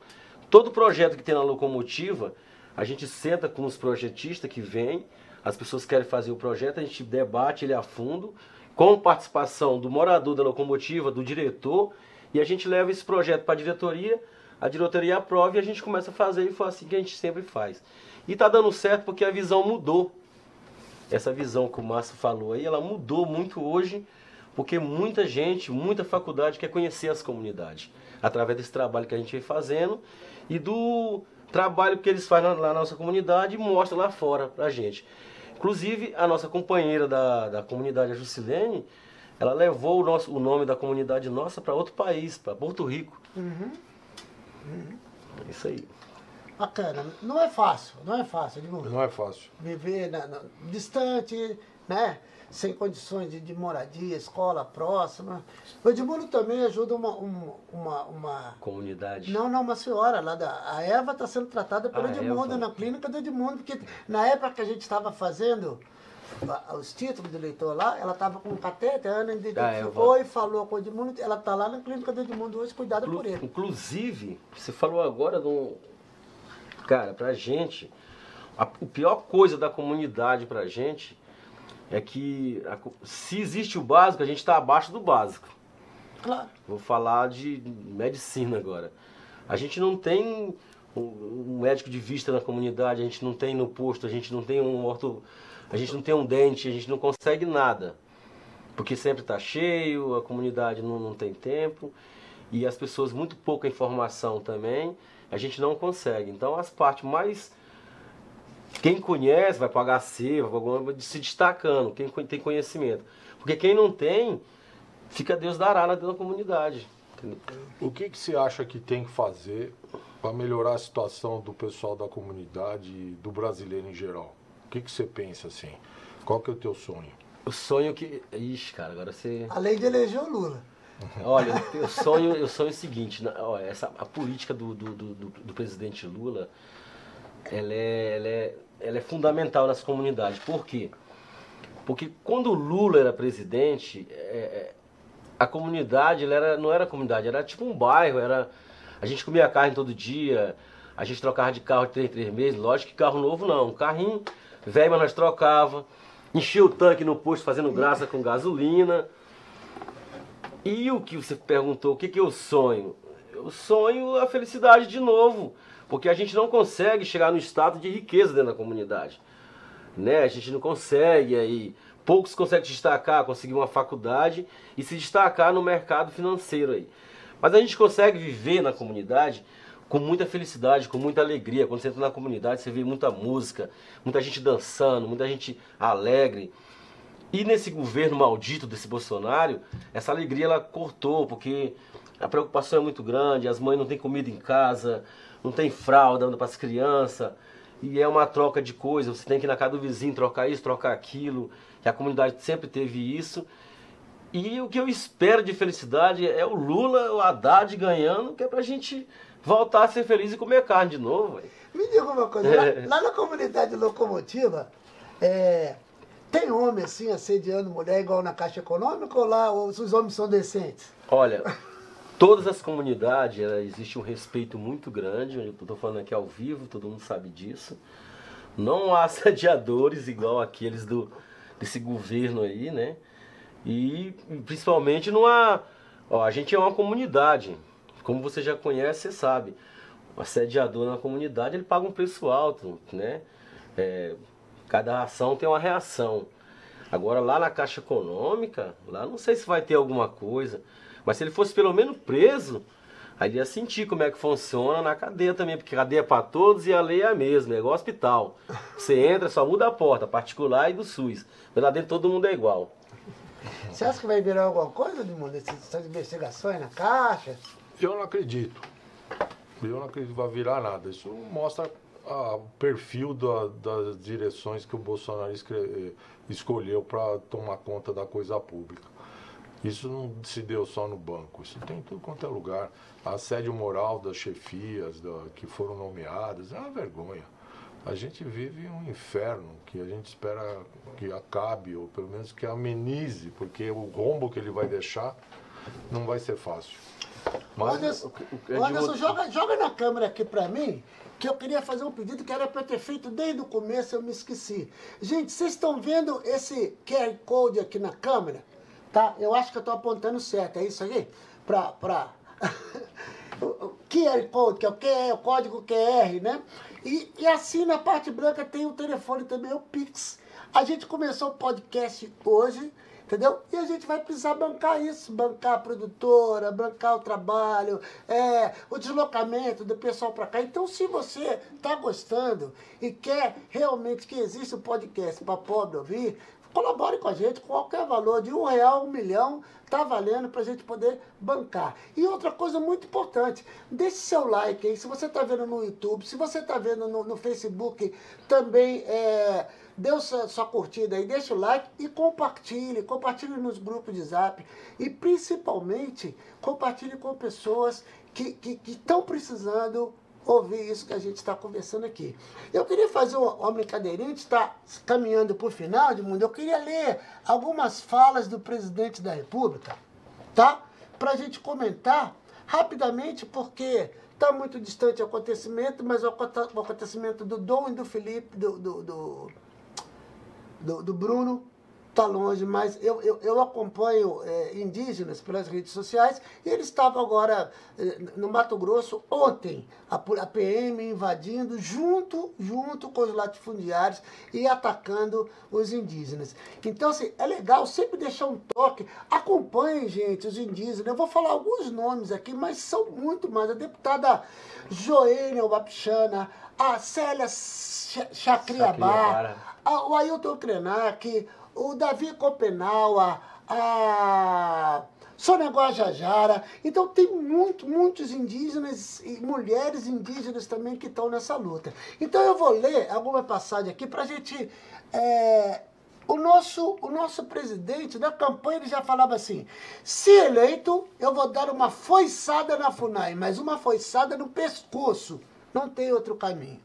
[SPEAKER 2] todo projeto que tem na locomotiva, a gente senta com os projetistas que vêm, as pessoas querem fazer o projeto, a gente debate ele a fundo, com participação do morador da locomotiva, do diretor, e a gente leva esse projeto para a diretoria, a diretoria aprova e a gente começa a fazer, e foi assim que a gente sempre faz. E está dando certo porque a visão mudou. Essa visão que o Márcio falou aí, ela mudou muito hoje, porque muita gente, muita faculdade quer conhecer as comunidades, através desse trabalho que a gente vem fazendo e do trabalho que eles fazem lá na nossa comunidade e mostra lá fora pra gente. Inclusive, a nossa companheira da, da comunidade, a Jusilene, ela levou o, nosso, o nome da comunidade nossa para outro país, para Porto Rico.
[SPEAKER 1] Uhum. Uhum.
[SPEAKER 2] É isso aí.
[SPEAKER 1] Bacana. Não é fácil, não é fácil, Edmundo.
[SPEAKER 3] Não é fácil.
[SPEAKER 1] Viver na, na, distante, né? sem condições de, de, moradia, escola próxima. O Edmundo também ajuda uma, uma, uma,
[SPEAKER 2] Comunidade.
[SPEAKER 1] Não, não, uma senhora lá da. A Eva está sendo tratada pelo
[SPEAKER 2] A
[SPEAKER 1] Edmundo,
[SPEAKER 2] Eva.
[SPEAKER 1] na clínica do Edmundo, porque na época que a gente estava fazendo a- os títulos de eleitor lá, ela estava com um catéter, a Ana identificou e falou com o Edmundo, ela está lá na clínica do Edmundo hoje, cuidada
[SPEAKER 2] Inclu-
[SPEAKER 1] por ele.
[SPEAKER 2] Inclusive, você falou agora de um. Cara, pra gente, a, a pior coisa da comunidade pra gente é que a se existe o básico, a gente está abaixo do básico.
[SPEAKER 1] Claro.
[SPEAKER 2] Vou falar de medicina agora. A gente não tem um, um médico de vista na comunidade, a gente não tem no posto, a gente não tem um orto, a gente não tem um dente, a gente não consegue nada. Porque sempre está cheio, a comunidade não, não tem tempo e as pessoas muito pouca informação também, a gente não consegue. Então as partes mais quem conhece vai para o HC, vai alguma- se destacando, quem tem conhecimento. Porque quem não tem, fica Deus dará na dentro da comunidade.
[SPEAKER 3] O que, que você acha que tem que fazer para melhorar a situação do pessoal da comunidade e do brasileiro em geral? O que, que você pensa assim? Qual que é o teu sonho?
[SPEAKER 2] O sonho que. Ixi, cara, agora você.
[SPEAKER 1] Além de eleger o Lula.
[SPEAKER 2] Olha, eu sonho, eu sonho o seguinte, ó, essa, a política do, do, do, do- do presidente Lula, ela é, ela, é, ela é fundamental nas comunidades. Por quê? Porque quando o Lula era presidente, é, é, a comunidade era, não era comunidade, era tipo um bairro, era, a gente comia carne todo dia, a gente trocava de carro de três, em três meses, lógico que carro novo não, um carrinho velho, mas nós trocava, enchia o tanque no posto fazendo graça com gasolina. E o que você perguntou, o que, que eu sonho? Eu sonho a felicidade de novo, porque a gente não consegue chegar no estado de riqueza dentro da comunidade. Né? A gente não consegue aí. Poucos conseguem se destacar, conseguir uma faculdade e se destacar no mercado financeiro aí. Mas a gente consegue viver na comunidade com muita felicidade, com muita alegria. Quando você entra na comunidade, você vê muita música, muita gente dançando, muita gente alegre. E nesse governo maldito desse Bolsonaro, essa alegria ela cortou, porque a preocupação é muito grande, as mães não têm comida em casa, não tem fralda para as crianças, e é uma troca de coisas, você tem que ir na casa do vizinho trocar isso, trocar aquilo, e a comunidade sempre teve isso. E o que eu espero de felicidade é o Lula, o Haddad ganhando, que é pra gente voltar a ser feliz e comer carne de novo. velho.
[SPEAKER 1] Me diga uma coisa, lá, lá na comunidade locomotiva, é, tem homem assim assediando mulher igual na Caixa Econômica ou lá os homens são decentes?
[SPEAKER 2] Olha, todas as comunidades, ela, existe um respeito muito grande, eu estou falando aqui ao vivo, todo mundo sabe disso. Não há assediadores igual aqueles do, desse governo aí, né? E principalmente não há. Ó, a gente é uma comunidade. Como você já conhece, você sabe. O assediador na comunidade ele paga um preço alto, né? É, cada ação tem uma reação. Agora lá na Caixa Econômica, lá não sei se vai ter alguma coisa. Mas se ele fosse pelo menos preso, aí ia sentir como é que funciona na cadeia também, porque cadeia é para todos e a lei é a mesma, é igual hospital. Você entra, só muda a porta, particular e do SUS. Mas lá dentro todo mundo é igual.
[SPEAKER 1] Você acha que vai virar alguma coisa, Edmundo, essas investigações na Caixa?
[SPEAKER 3] Eu não acredito. Eu não acredito que vai virar nada. Isso mostra a, o perfil da, das direções que o Bolsonaro escreve, escolheu para tomar conta da coisa pública. Isso não se deu só no banco, isso tem em tudo quanto é lugar. A assédio moral das chefias da, que foram nomeadas é uma vergonha. A gente vive um inferno que a gente espera que acabe, ou pelo menos que amenize, porque o rombo que ele vai deixar não vai ser fácil.
[SPEAKER 1] Mas, Anderson, Anderson joga, joga na câmera aqui para mim, que eu queria fazer um pedido que era para ter feito desde o começo, eu me esqueci. Gente, vocês estão vendo esse QR Code aqui na câmera? Tá? Eu acho que eu estou apontando certo, é isso aí? Pra... o QR Code, que é o, QR, o código QR, né? E, e assim na parte branca tem o telefone também, o Pix. A gente começou o podcast hoje, entendeu? E a gente vai precisar bancar isso, bancar a produtora, bancar o trabalho, é, o deslocamento do pessoal para cá. Então, se você está gostando e quer realmente que exista um podcast para pobre ouvir, Colabore com a gente, qualquer valor, de um real, um milhão, tá valendo para a gente poder bancar. E outra coisa muito importante, deixe seu like aí, se você está vendo no YouTube, se você está vendo no, no, Facebook, também é, dê sua, sua curtida aí, deixa o like e compartilhe, compartilhe nos grupos de zap. E principalmente compartilhe com pessoas que estão precisando ouvir isso que a gente está conversando aqui. Eu queria fazer uma, brincadeirinha, está caminhando para o final de mundo. Eu queria ler algumas falas do presidente da República, tá? Para a gente comentar rapidamente, porque está muito distante o acontecimento, mas o acontecimento do Dom e do Felipe, do, do, do, do Bruno, está longe, mas eu, eu, eu acompanho é, indígenas pelas redes sociais e eles estavam agora é, no Mato Grosso ontem, a, a, PM invadindo junto, junto com os latifundiários e atacando os indígenas. Então, assim, é legal sempre deixar um toque. Acompanhem, gente, os indígenas. Eu vou falar alguns nomes aqui, mas são muito mais. A deputada Joênia Wapichana, a Célia Chacriabá, o Ailton Krenak, o Davi Copenau, a, a Sônia Guajajara. Então tem muito, muitos indígenas e mulheres indígenas também que estão nessa luta. Então eu vou ler alguma passagem aqui para a gente. É, o nosso, o nosso presidente, na campanha, ele já falava assim: se eleito, eu vou dar uma foiçada na FUNAI, mas uma foiçada no pescoço. Não tem outro caminho.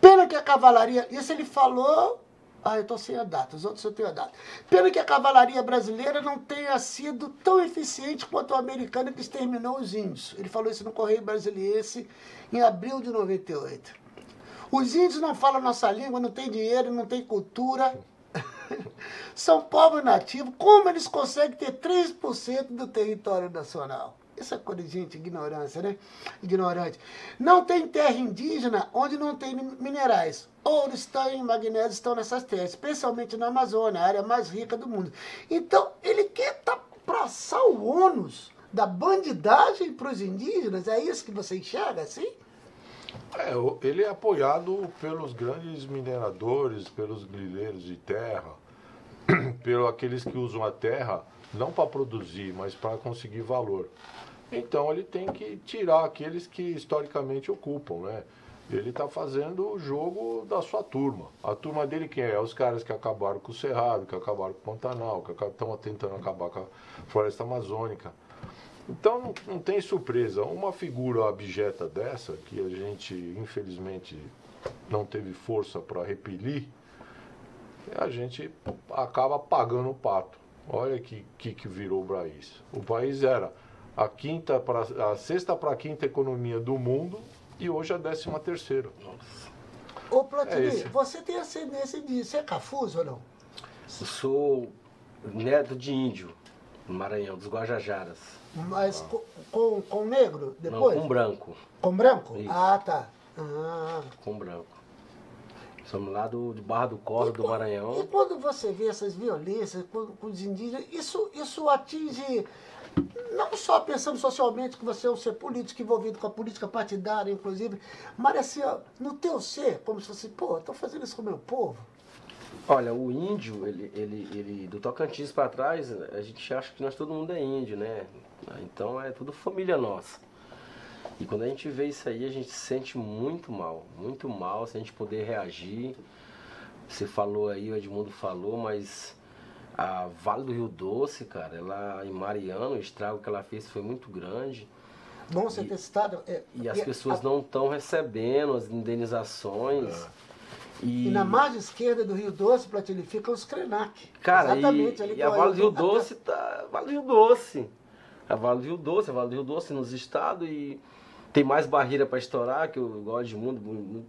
[SPEAKER 1] Pena que a cavalaria. Isso ele falou ah, eu estou sem a data, os outros eu tenho a data. Pena que a cavalaria brasileira não tenha sido tão eficiente quanto a americana que exterminou os índios. Ele falou isso no Correio Brasiliense em abril de 98. Os índios não falam nossa língua, não têm dinheiro, não têm cultura. São povos nativos. Como eles conseguem ter 3% do território nacional? Essa coisa de gente, ignorância, né? Ignorante. Não tem terra indígena onde não tem minerais. Ouro, estanho magnésio estão nessas terras, especialmente na Amazônia, a área mais rica do mundo. Então, ele quer passar o ônus da bandidagem para os indígenas? É isso que você enxerga assim?
[SPEAKER 3] É, ele é apoiado pelos grandes mineradores, pelos grileiros de terra, pelos aqueles que usam a terra não para produzir, mas para conseguir valor. Então ele tem que tirar aqueles que historicamente ocupam, né? Ele está fazendo o jogo da sua turma. A turma dele quem é? Os caras que acabaram com o Cerrado, que acabaram com o Pantanal, que estão tentando acabar com a floresta amazônica. Então não, não tem surpresa. Uma figura abjeta dessa, que a gente infelizmente não teve força para repelir, a gente acaba pagando o pato. Olha que, que, que virou o país. O país era a quinta pra, a sexta para a quinta economia do mundo e hoje a décima terceira.
[SPEAKER 1] Ô, Platini,
[SPEAKER 3] É esse.
[SPEAKER 1] você tem ascendência de. Você é cafuso ou não?
[SPEAKER 2] Eu sou neto de índio, no Maranhão, dos Guajajaras.
[SPEAKER 1] Mas com, com, com negro depois?
[SPEAKER 2] Não, com branco.
[SPEAKER 1] Com branco?
[SPEAKER 2] Isso.
[SPEAKER 1] Ah, tá. Ah.
[SPEAKER 2] Com branco. Somos lá do, de Barra do Corvo, do
[SPEAKER 1] E
[SPEAKER 2] Maranhão.
[SPEAKER 1] quando você vê essas violências com, com os indígenas, isso, isso atinge, não só pensando socialmente que você é um ser político envolvido com a política partidária, inclusive, mas assim, ó, no teu ser, como se fosse, pô, estou fazendo isso com o meu povo.
[SPEAKER 2] Olha, o índio, ele, ele, ele do Tocantins para trás, a gente acha que nós todo mundo é índio, né? Então é tudo família nossa. E quando a gente vê isso aí, a gente se sente muito mal, muito mal, se a gente poder reagir. Você falou aí, o Edmundo falou, mas a Vale do Rio Doce, cara, ela em Mariano, o estrago que ela fez foi muito grande.
[SPEAKER 1] Bom você ter citado. é,
[SPEAKER 2] E as
[SPEAKER 1] e-
[SPEAKER 2] pessoas
[SPEAKER 1] a-
[SPEAKER 2] não estão recebendo as indenizações.
[SPEAKER 1] E na margem esquerda do Rio Doce, Platini, fica os Krenak.
[SPEAKER 2] Cara,
[SPEAKER 1] Exatamente,
[SPEAKER 2] e,
[SPEAKER 1] ali
[SPEAKER 2] e a Vale do Rio Doce tá. Vale do Rio Doce. A Vale do Rio Doce, a Vale do Rio Doce nos estados e tem mais barreira para estourar, que eu gosto de mundo, mu-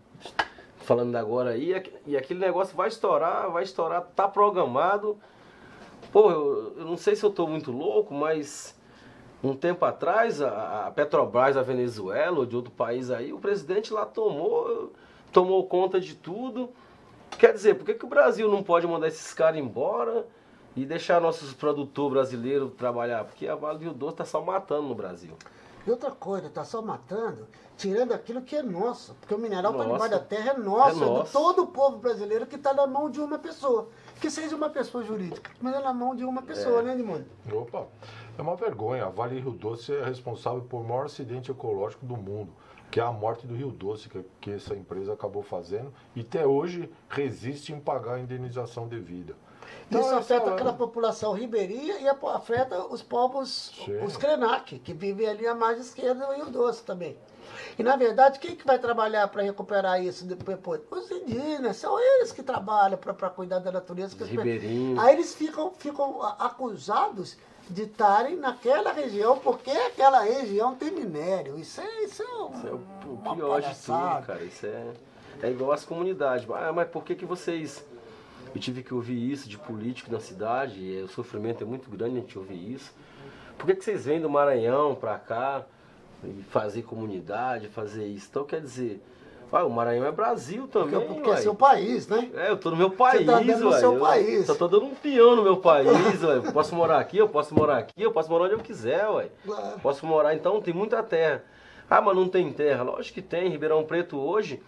[SPEAKER 2] falando agora aí, e e aquele negócio vai estourar, vai estourar, tá programado. Pô, eu, eu não sei se eu tô muito louco, mas um tempo atrás, a, a Petrobras da Venezuela ou de outro país aí, o presidente lá tomou, tomou conta de tudo. Quer dizer, por que, que o Brasil não pode mandar esses caras embora e deixar nossos produtores brasileiros trabalhar? Porque a Vale do Doce está só matando no Brasil.
[SPEAKER 1] E outra coisa, tá só matando, tirando aquilo que é nosso. Porque o mineral para
[SPEAKER 2] Nossa.
[SPEAKER 1] debaixo da terra é nosso, é,
[SPEAKER 2] É
[SPEAKER 1] do
[SPEAKER 2] nosso.
[SPEAKER 1] todo o povo brasileiro que está na mão de uma pessoa. Que seja uma pessoa jurídica, mas é na mão de uma pessoa, né, Edmundo?
[SPEAKER 3] Opa, é uma vergonha. A Vale Rio Doce é responsável por o maior acidente ecológico do mundo, que é a morte do Rio Doce, que, que essa empresa acabou fazendo e até hoje resiste em pagar a indenização devida. Então,
[SPEAKER 1] Isso afeta aquela população ribeirinha e afeta os povos,
[SPEAKER 3] Sim.
[SPEAKER 1] os Krenak, que vivem ali à margem esquerda do Rio Doce também. E na verdade, quem que vai trabalhar para recuperar isso depois? Os indígenas, são eles que trabalham para cuidar da natureza. que. Aí eles ficam, ficam acusados de estarem naquela região, porque aquela região tem minério. Isso é, isso é, um,
[SPEAKER 2] Isso é o, o pior de tudo, cara. Isso é, é igual as comunidades. Ah, mas por que, que vocês. Eu tive que ouvir isso de político na cidade, e o sofrimento é muito grande a gente ouvir isso. Por que, que vocês vêm do Maranhão pra cá e fazer comunidade, fazer isso? Então quer dizer, ah, o Maranhão é Brasil também.
[SPEAKER 1] Porque, porque é
[SPEAKER 2] uai.
[SPEAKER 1] seu país, né?
[SPEAKER 2] É, eu tô no meu país,
[SPEAKER 1] tá no
[SPEAKER 2] uai.
[SPEAKER 1] seu
[SPEAKER 2] Eu
[SPEAKER 1] país.
[SPEAKER 2] Só tô dando um peão no meu país, uai. Eu Posso morar aqui, eu posso morar aqui, eu posso morar onde eu quiser, ué.
[SPEAKER 1] Claro.
[SPEAKER 2] Posso morar, então tem muita terra. Ah, mas não tem terra. Lógico que tem. Ribeirão Preto hoje,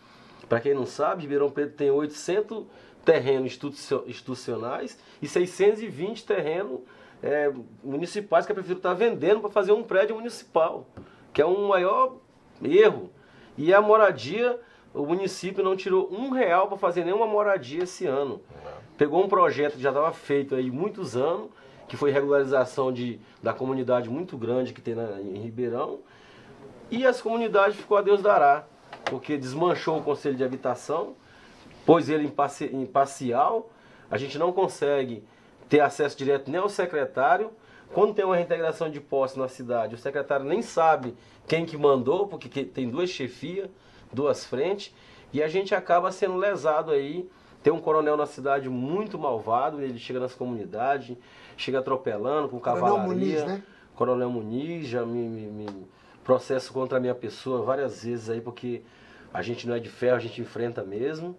[SPEAKER 2] para quem não sabe, Ribeirão Preto tem 800 terrenos institucio- institucionais e 620 terrenos é, municipais que a prefeitura está vendendo para fazer um prédio municipal, que é um maior erro. E a moradia, o município não tirou um real para fazer nenhuma moradia esse ano. Pegou um projeto que já estava feito aí muitos anos, que foi regularização de, da comunidade muito grande que tem na, em Ribeirão, e as comunidades ficou a Deus dará, porque desmanchou o conselho de habitação, pôs ele em parci- em parcial, a gente não consegue ter acesso direto nem ao secretário. Quando tem uma reintegração de posse na cidade, o secretário nem sabe quem que mandou, porque que- tem duas chefias, duas frentes, e a gente acaba sendo lesado aí. Tem um coronel na cidade muito malvado, ele chega nas comunidades, chega atropelando com
[SPEAKER 1] Coronel
[SPEAKER 2] cavalaria.
[SPEAKER 1] Muniz, né?
[SPEAKER 2] Coronel Muniz já me, me- me processo contra a minha pessoa várias vezes aí, porque a gente não é de ferro, a gente enfrenta mesmo.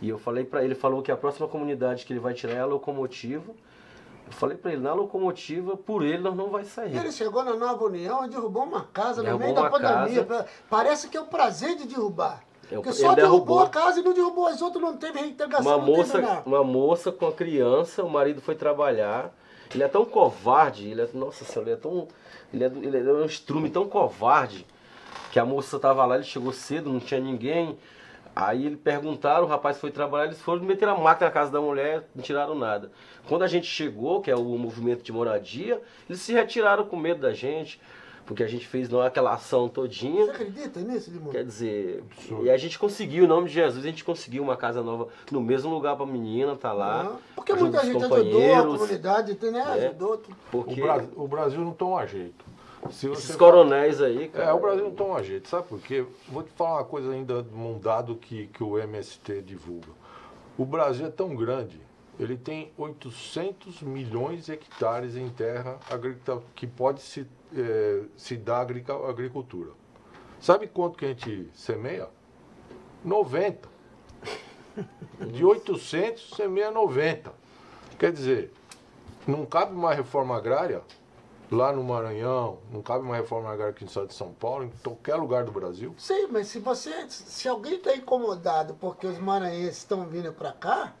[SPEAKER 2] E eu falei pra ele, falou que a próxima comunidade que ele vai tirar é a locomotiva. Eu falei pra ele, na locomotiva, por ele nós não vai sair.
[SPEAKER 1] Ele chegou na Nova União e derrubou uma casa no
[SPEAKER 2] Derrubou
[SPEAKER 1] meio da pandemia. Parece que é o prazer de derrubar.
[SPEAKER 2] Eu-
[SPEAKER 1] Porque
[SPEAKER 2] ele
[SPEAKER 1] só derrubou
[SPEAKER 2] derrubou.
[SPEAKER 1] a casa e não derrubou as outras, não teve reintegração.
[SPEAKER 2] Uma moça, uma moça com a criança, o marido foi trabalhar. Ele é tão covarde, ele é, nossa senhora, ele é tão, ele é, ele é um estrume tão covarde que a moça tava lá, ele chegou cedo, não tinha ninguém. Aí ele perguntaram, o rapaz foi trabalhar, eles foram meter a máquina na casa da mulher, não tiraram nada. Quando a gente chegou, que é o movimento de moradia, eles se retiraram com medo da gente, porque a gente fez não, aquela ação todinha.
[SPEAKER 1] Você acredita nisso, Limão?
[SPEAKER 2] Quer dizer,
[SPEAKER 3] Absurdo.
[SPEAKER 2] e a gente conseguiu, em nome de Jesus, a gente conseguiu uma casa nova no mesmo lugar pra menina, tá lá.
[SPEAKER 1] Ah, Porque muita gente ajudou a comunidade, né? Ajudou. tudo.
[SPEAKER 3] O,
[SPEAKER 2] Porque
[SPEAKER 3] Bra- o Brasil não toma jeito. Se
[SPEAKER 2] Esses coronéis aí, cara.
[SPEAKER 3] É, o Brasil não toma jeito, sabe por quê? Vou te falar uma coisa ainda, um dado que, que o MST divulga. O Brasil é tão grande, ele tem 800 milhões de hectares em terra agrícola que pode se, eh, se dar agricultura. Sabe quanto que a gente semeia? 90. De 800, semeia 90. Quer dizer, não cabe uma reforma agrária lá no Maranhão, não cabe uma reforma agrária aqui no estado de São Paulo, em qualquer lugar do Brasil.
[SPEAKER 1] Sim, mas se você. Se alguém está incomodado porque os maranhenses estão vindo para cá,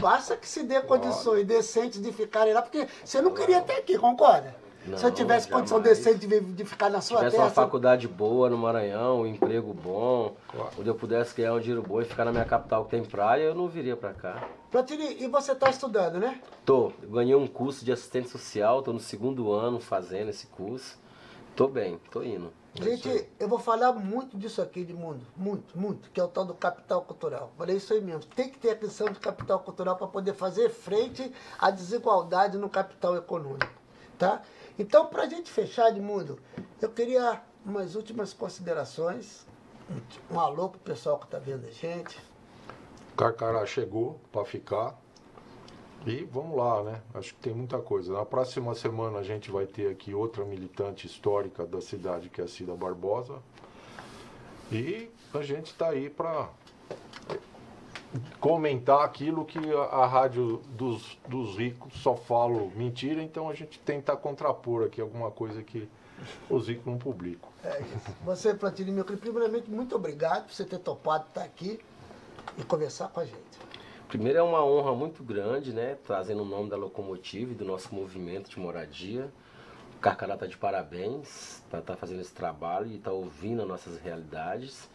[SPEAKER 1] basta que se dê condições decentes de ficarem lá, porque você não queria estar aqui, concorda? Se eu
[SPEAKER 2] Não,
[SPEAKER 1] tivesse condição
[SPEAKER 2] jamais.
[SPEAKER 1] decente de, de ficar na sua
[SPEAKER 2] tivesse
[SPEAKER 1] terra.
[SPEAKER 2] uma faculdade boa no Maranhão, um emprego bom,
[SPEAKER 3] Claro.
[SPEAKER 2] onde eu pudesse ganhar um dinheiro bom e ficar na minha capital que tem praia, eu não viria pra cá.
[SPEAKER 1] Platini, e você está estudando, né?
[SPEAKER 2] Tô, eu ganhei um curso de assistente social, tô no segundo ano fazendo esse curso. Tô bem, tô indo.
[SPEAKER 1] Gente, eu vou falar muito disso aqui de mundo, muito, muito, que é o tal do capital cultural. Falei isso aí mesmo. Tem que ter a questão de capital cultural para poder fazer frente à desigualdade no capital econômico, tá? Então, para a gente fechar de mundo, eu queria umas últimas considerações. Um, alô pro pessoal que está vendo a gente.
[SPEAKER 3] Carcará chegou para ficar. E vamos lá, né? Acho que tem muita coisa. Na próxima semana a gente vai ter aqui outra militante histórica da cidade, que é a Cida Barbosa. E a gente está aí para comentar aquilo que a, a rádio dos, dos ricos só fala mentira, então a gente tenta contrapor aqui alguma coisa que os ricos não publicam.
[SPEAKER 1] É isso. Você, Platini, meu querido, primeiramente, muito obrigado por você ter topado estar aqui e conversar com a gente.
[SPEAKER 2] Primeiro é uma honra muito grande, né? Trazendo o nome da locomotiva e do nosso movimento de moradia. O Carcará está de parabéns para estar fazendo esse trabalho e estar ouvindo as nossas realidades.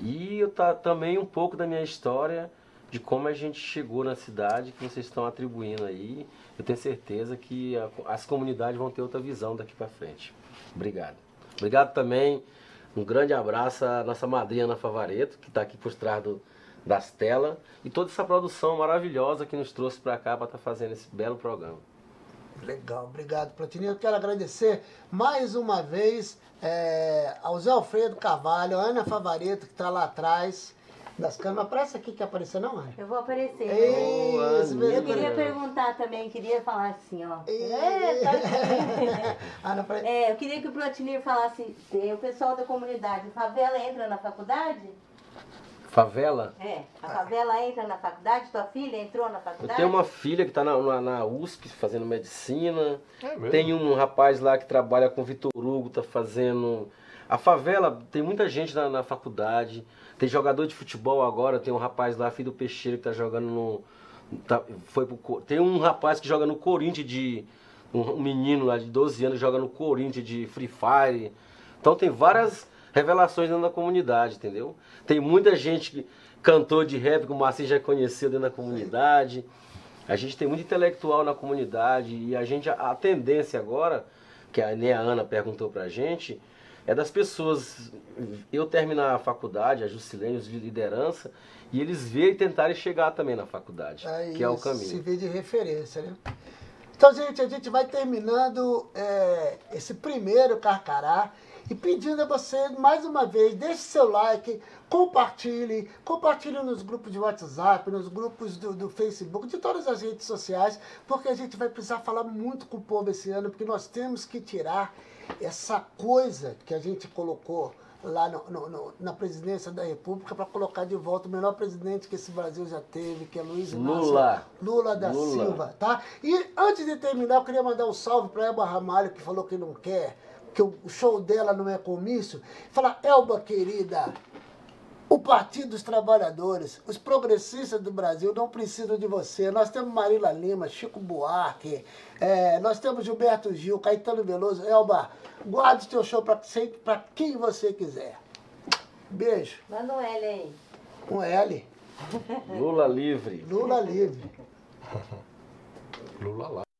[SPEAKER 2] E eu tá também um pouco da minha história de como a gente chegou na cidade que vocês estão atribuindo aí. Eu tenho certeza que a- as comunidades vão ter outra visão daqui para frente. Obrigado. Obrigado também. Um grande abraço à nossa madrinha Ana Favareto, que está aqui por trás do- das telas, e toda essa produção maravilhosa que nos trouxe para cá para estar fazendo esse belo programa.
[SPEAKER 1] Legal, obrigado, Platini. Eu quero agradecer mais uma vez é, ao Zé Alfredo Carvalho, a Ana Favareto, que está lá atrás das câmeras. Aparece aqui que apareceu, não, Ana?
[SPEAKER 4] Eu vou aparecer.
[SPEAKER 1] Ei,
[SPEAKER 2] Boa,
[SPEAKER 1] isso mesmo.
[SPEAKER 4] Eu queria perguntar também, queria falar assim, ó. É, tá aqui.
[SPEAKER 1] Ana,
[SPEAKER 4] É, eu queria que o Platinir falasse, o pessoal da comunidade, favela entra na faculdade?
[SPEAKER 2] Favela?
[SPEAKER 4] É, a favela entra na faculdade? Tua filha entrou na
[SPEAKER 2] Eu
[SPEAKER 4] faculdade?
[SPEAKER 2] tenho uma filha que está na, na, na USP fazendo medicina.
[SPEAKER 3] É mesmo?
[SPEAKER 2] Tem um rapaz lá que trabalha com Vitor Hugo, tá fazendo. A favela tem muita gente na, na faculdade. Tem jogador de futebol agora, tem um rapaz lá, filho do Peixeiro, que tá jogando no. tá- foi pro tem um rapaz que joga no Corinthians de. Um, um menino lá de 12 anos joga no Corinthians de Free Fire. Então tem várias revelações dentro da comunidade, entendeu? Tem muita gente que cantor de rap que o Marcinho já conheceu dentro da comunidade. A gente tem muito intelectual na comunidade e a gente a, tendência agora, que a, nem a Ana perguntou pra gente, é das pessoas eu terminar a faculdade, a Jusilene, os de liderança, e eles verem e tentarem chegar também na faculdade,
[SPEAKER 1] Aí
[SPEAKER 2] que é o
[SPEAKER 1] Se
[SPEAKER 2] caminho.
[SPEAKER 1] vê de referência, né? Então, gente, a gente vai terminando é, esse primeiro Carcará e pedindo a você, mais uma vez, deixe seu like, compartilhe, compartilhe nos grupos de WhatsApp, nos grupos do, do Facebook, de todas as redes sociais, porque a gente vai precisar falar muito com o povo esse ano, porque nós temos que tirar essa coisa que a gente colocou lá no- no- no- na presidência da República para colocar de volta o melhor presidente que esse Brasil já teve, que é Luiz Inácio
[SPEAKER 2] Lula.
[SPEAKER 1] Lula da
[SPEAKER 2] Lula.
[SPEAKER 1] Silva, tá? E antes de terminar, eu queria mandar um salve para Elba Ramalho, que falou que não quer, que o show dela não é comício. Falar, Elba, querida, o Partido dos Trabalhadores, os progressistas do Brasil não precisam de você. Nós temos Marila Lima, Chico Buarque, é, nós temos Gilberto Gil, Caetano Veloso. Elba, guarde o teu show para quem você quiser. Beijo.
[SPEAKER 4] Manda um L aí.
[SPEAKER 1] Um L.
[SPEAKER 2] Lula livre.
[SPEAKER 1] Lula livre.
[SPEAKER 3] Lula lá.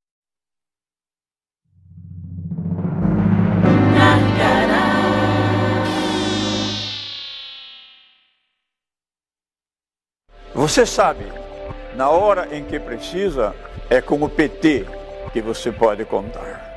[SPEAKER 5] Você sabe, na hora em que precisa, é com o PT que você pode contar.